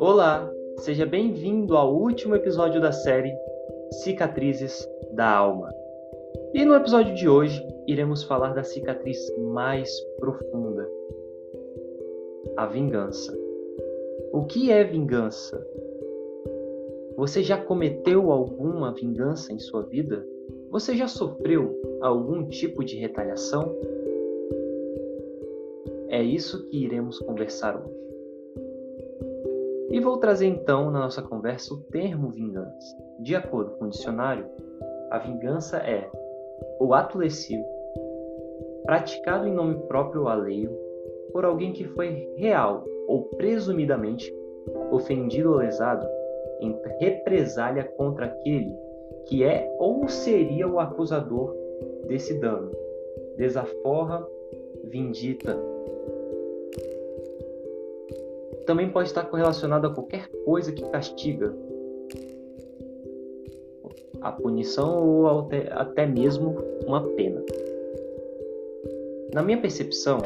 Olá, seja bem-vindo ao último episódio da série Cicatrizes da Alma. E no episódio de hoje iremos falar da cicatriz mais profunda, a vingança. O que é vingança? Você já cometeu alguma vingança em sua vida? Você já sofreu algum tipo de retaliação? É isso que iremos conversar hoje. E vou trazer então na nossa conversa o termo vingança. De acordo com o dicionário, a vingança é o ato lesivo praticado em nome próprio ou alheio por alguém que foi real ou presumidamente ofendido ou lesado em represália contra aquele que é ou seria o acusador desse dano. Desaforra, vindita, também pode estar correlacionado a qualquer coisa que castiga. A punição ou até, mesmo uma pena. Na minha percepção,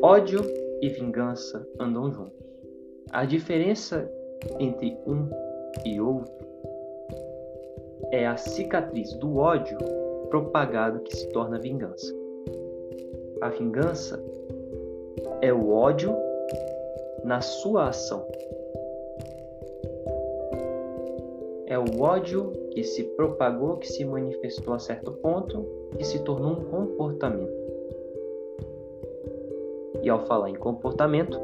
ódio e vingança andam juntos. A diferença entre um e outro é a cicatriz do ódio propagado que se torna vingança. A vingança é o ódio na sua ação. É o ódio que se propagou, que se manifestou a certo ponto, que se tornou um comportamento. E ao falar em comportamento,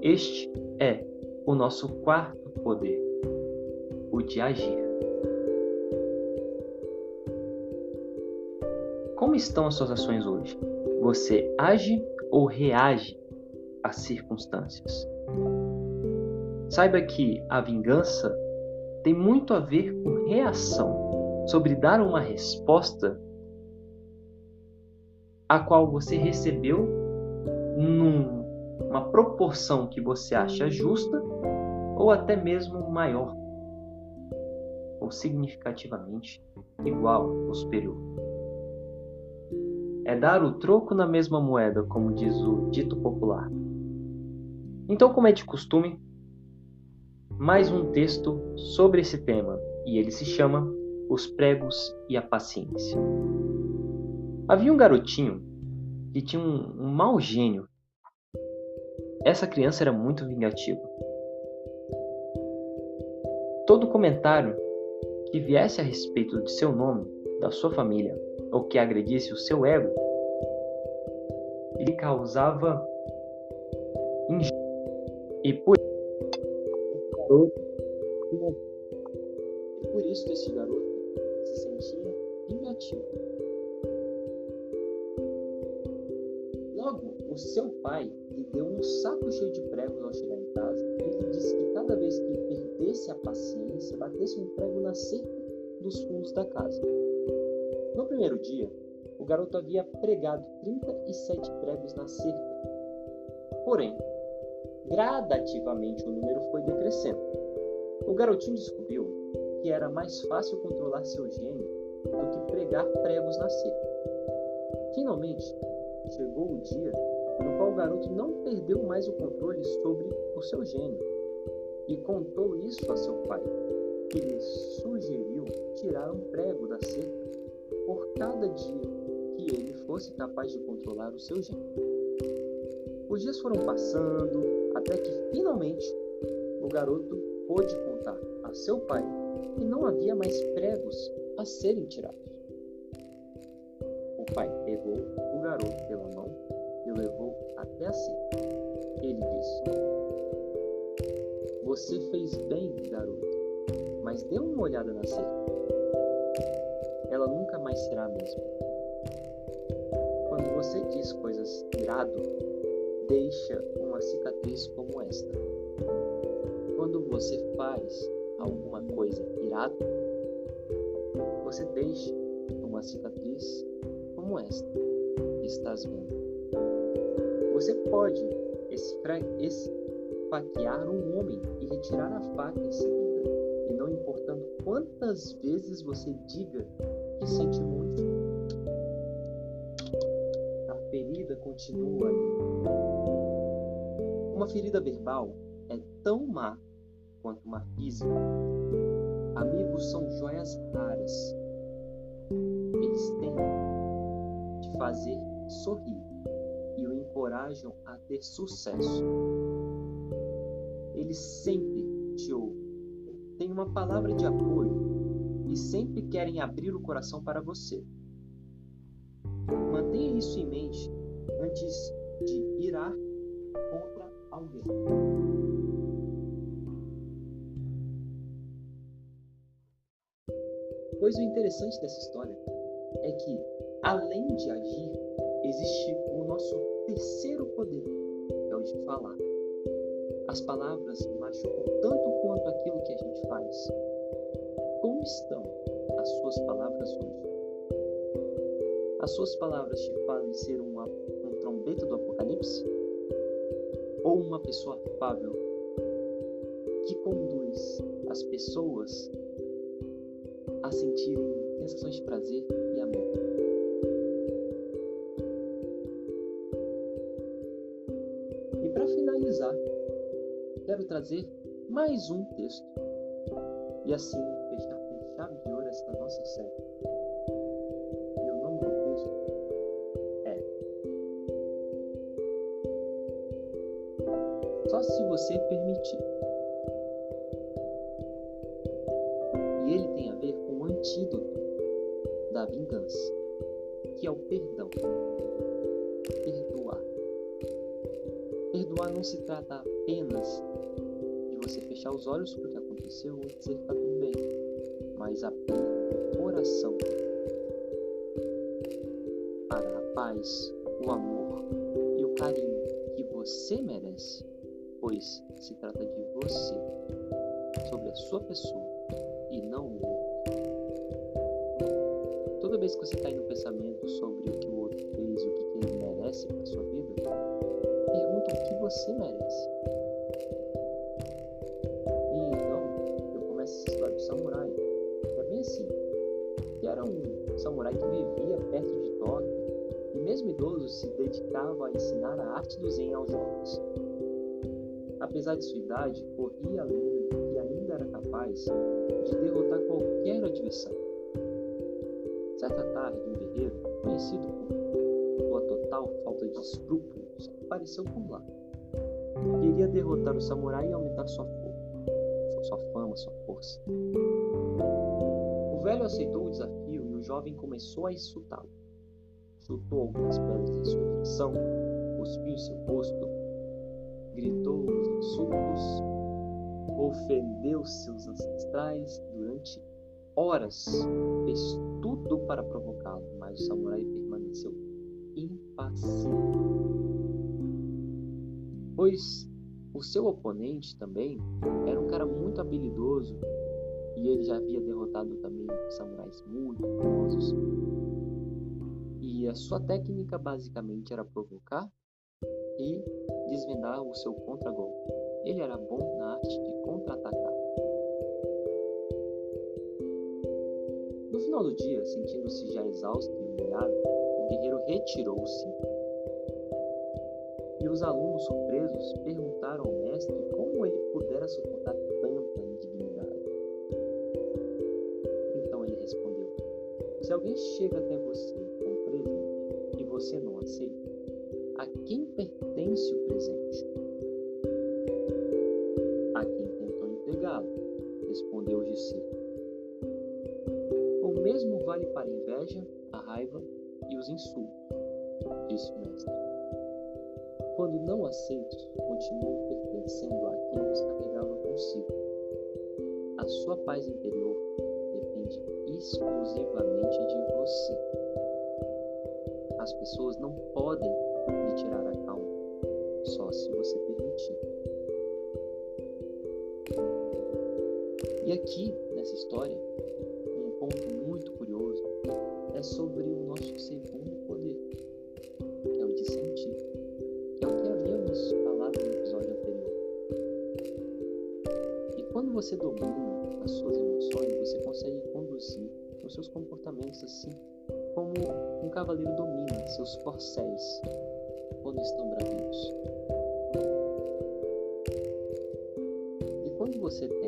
este é o nosso quarto poder, o de agir. Estão as suas ações hoje? Você age ou reage às circunstâncias. Saiba que a vingança tem muito a ver com reação, sobre dar uma resposta a qual você recebeu numa proporção que você acha justa ou até mesmo maior ou significativamente igual ou superior é dar o troco na mesma moeda, como diz o dito popular. Então, como é de costume, mais um texto sobre esse tema, e ele se chama Os Pregos e a Paciência. Havia um garotinho que tinha um, um mau gênio. Essa criança era muito vingativa. Todo comentário que viesse a respeito de seu nome, da sua família, ou que agredisse o seu ego, ele causava. E por por isso esse garoto se sentia vingativo. Logo, o seu pai lhe deu um saco cheio de pregos ao chegar em casa e lhe disse que cada vez que perdesse a paciência, batesse um prego na cerca dos fundos da casa. No primeiro dia, o garoto havia pregado 37 pregos na cerca. Porém, gradativamente o número foi decrescendo. O garotinho descobriu que era mais fácil controlar seu gênio do que pregar pregos na cerca. Finalmente, chegou o dia no qual o garoto não perdeu mais o controle sobre o seu gênio e contou isso a seu pai, que lhe sugeriu tirar um prego da cerca por cada dia que ele fosse capaz de controlar o seu gênio. Os dias foram passando até que finalmente o garoto pôde contar a seu pai que não havia mais pregos a serem tirados. O pai pegou o garoto pela mão e o levou até a cerca. Ele disse: Você fez bem, garoto, mas dê uma olhada na cerca ela nunca mais será a mesma. Quando você diz coisas irado, deixa uma cicatriz como esta. Quando você faz alguma coisa irado, você deixa uma cicatriz como esta que estás vendo. Você pode esfaquear um homem e retirar a faca em seguida E não importando quantas vezes você diga que sente muito, a ferida continua ali. Uma ferida verbal é tão má quanto uma física. Amigos são joias raras. Eles têm de fazer sorrir e o encorajam a ter sucesso. Eles sempre te ouvem, têm uma palavra de apoio e sempre querem abrir o coração para você. Mantenha isso em mente antes de irar contra alguém. Pois o interessante dessa história é que, além de agir, existe o nosso terceiro poder, que é o de falar. As palavras machucam tanto quanto aquilo que a gente faz. Como estão as suas palavras hoje? As suas palavras te fazem ser uma, um trombeta do apocalipse? Ou uma pessoa afável que conduz as pessoas a sentirem sensações de prazer e amor? E para finalizar, quero trazer mais um texto e assim chave de ouro esta nossa série. E o nome do texto é Só se você permitir. E ele tem a ver com o antídoto da vingança, que é o perdão. Perdoar. Perdoar não se trata apenas de você fechar os olhos para o que aconteceu e dizer que está tudo bem, mas abrir o coração para a paz, o amor e o carinho que você merece, pois se trata de você, sobre a sua pessoa e não o outro. Toda vez que você cair no pensamento sobre o que o outro fez, o que ele merece para sua vida, pergunta o que você merece. Samurai que vivia perto de Tóquio e mesmo idoso se dedicava a ensinar a arte do Zen aos jovens. Apesar de sua idade, corria a lenda que ainda era capaz de derrotar qualquer adversário. Certa tarde, um guerreiro, conhecido por sua total falta de escrúpulos, apareceu por lá. Queria derrotar o samurai e aumentar sua força, sua fama, sua força. O velho aceitou o desafio o jovem começou a insultá-lo. Chutou algumas pedras em sua direção, cuspiu seu rosto, gritou os insultos, ofendeu seus ancestrais durante horas. Fez tudo para provocá-lo, mas o samurai permaneceu impassível. Pois o seu oponente também era um cara muito habilidoso e ele já havia derrotado também samurais muito famosos. E a sua técnica basicamente era provocar e desvendar o seu contragolpe. Ele era bom na arte de contra-atacar. No final do dia, sentindo-se já exausto e humilhado, o guerreiro retirou-se e os alunos surpresos perguntaram ao mestre como ele pudera suportar Se alguém chega até você com um presente e você não aceita, a quem pertence o presente? A quem tentou entregá-lo, respondeu o discípulo. O mesmo vale para a inveja, a raiva e os insultos, disse o mestre. Quando não aceitos, continuam pertencendo a quem os carregava consigo. A sua paz interior depende exclusivamente de você. As pessoas não podem lhe tirar a calma, só se você permitir. E aqui, nessa história, um ponto muito curioso é sobre o nosso segundo poder, que é o de sentir, que é o que havíamos falado no episódio anterior. E quando você domina as suas emoções, você consegue conduzir os seus comportamentos assim como um cavaleiro domina seus corcéis quando estão bravios. E quando você tem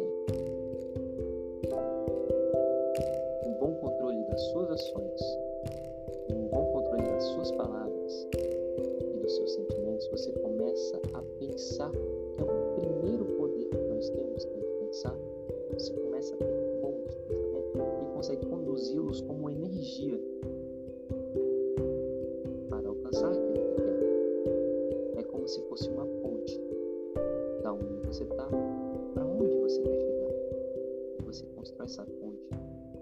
constrói essa ponte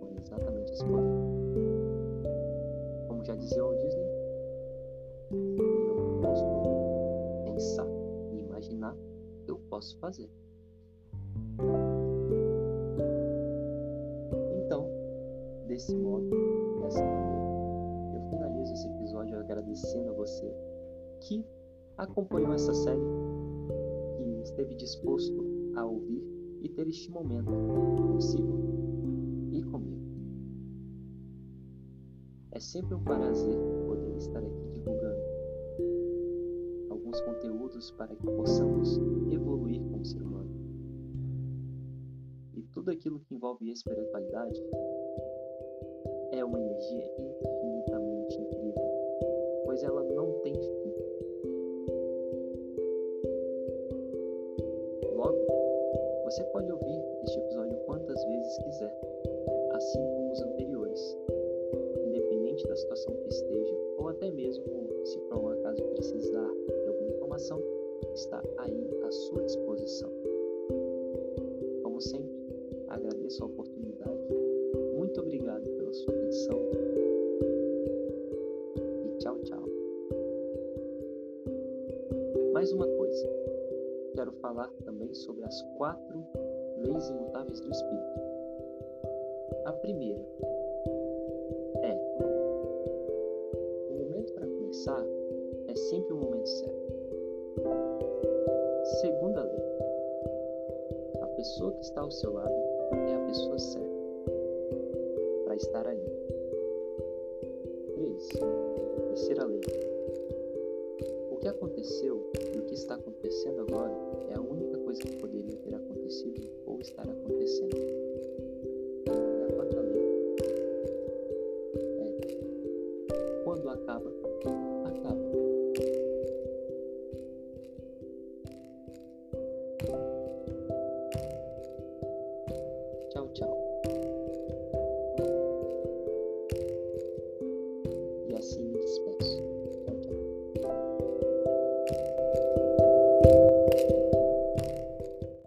com exatamente poder. Como já dizia o Disney, eu posso pensar e imaginar, eu posso fazer. Então, desse modo, dessa maneira, eu finalizo esse episódio agradecendo a você que acompanhou essa série, que esteve disposto a ouvir e ter este momento consigo e comigo. É sempre um prazer poder estar aqui divulgando alguns conteúdos para que possamos evoluir como ser humano. E tudo aquilo que envolve espiritualidade é uma energia Como sempre, agradeço a oportunidade. Muito obrigado pela sua atenção. E tchau, tchau. Mais uma coisa quero falar também sobre as quatro leis imutáveis do Espírito. A primeira é: o momento para começar é sempre o momento certo. Pessoa que está ao seu lado é a pessoa certa para estar ali. 3. Terceira lei: o que aconteceu e o que está acontecendo agora é a única coisa que poderia ter acontecido ou estar acontecendo. E a quarta lei é quando acaba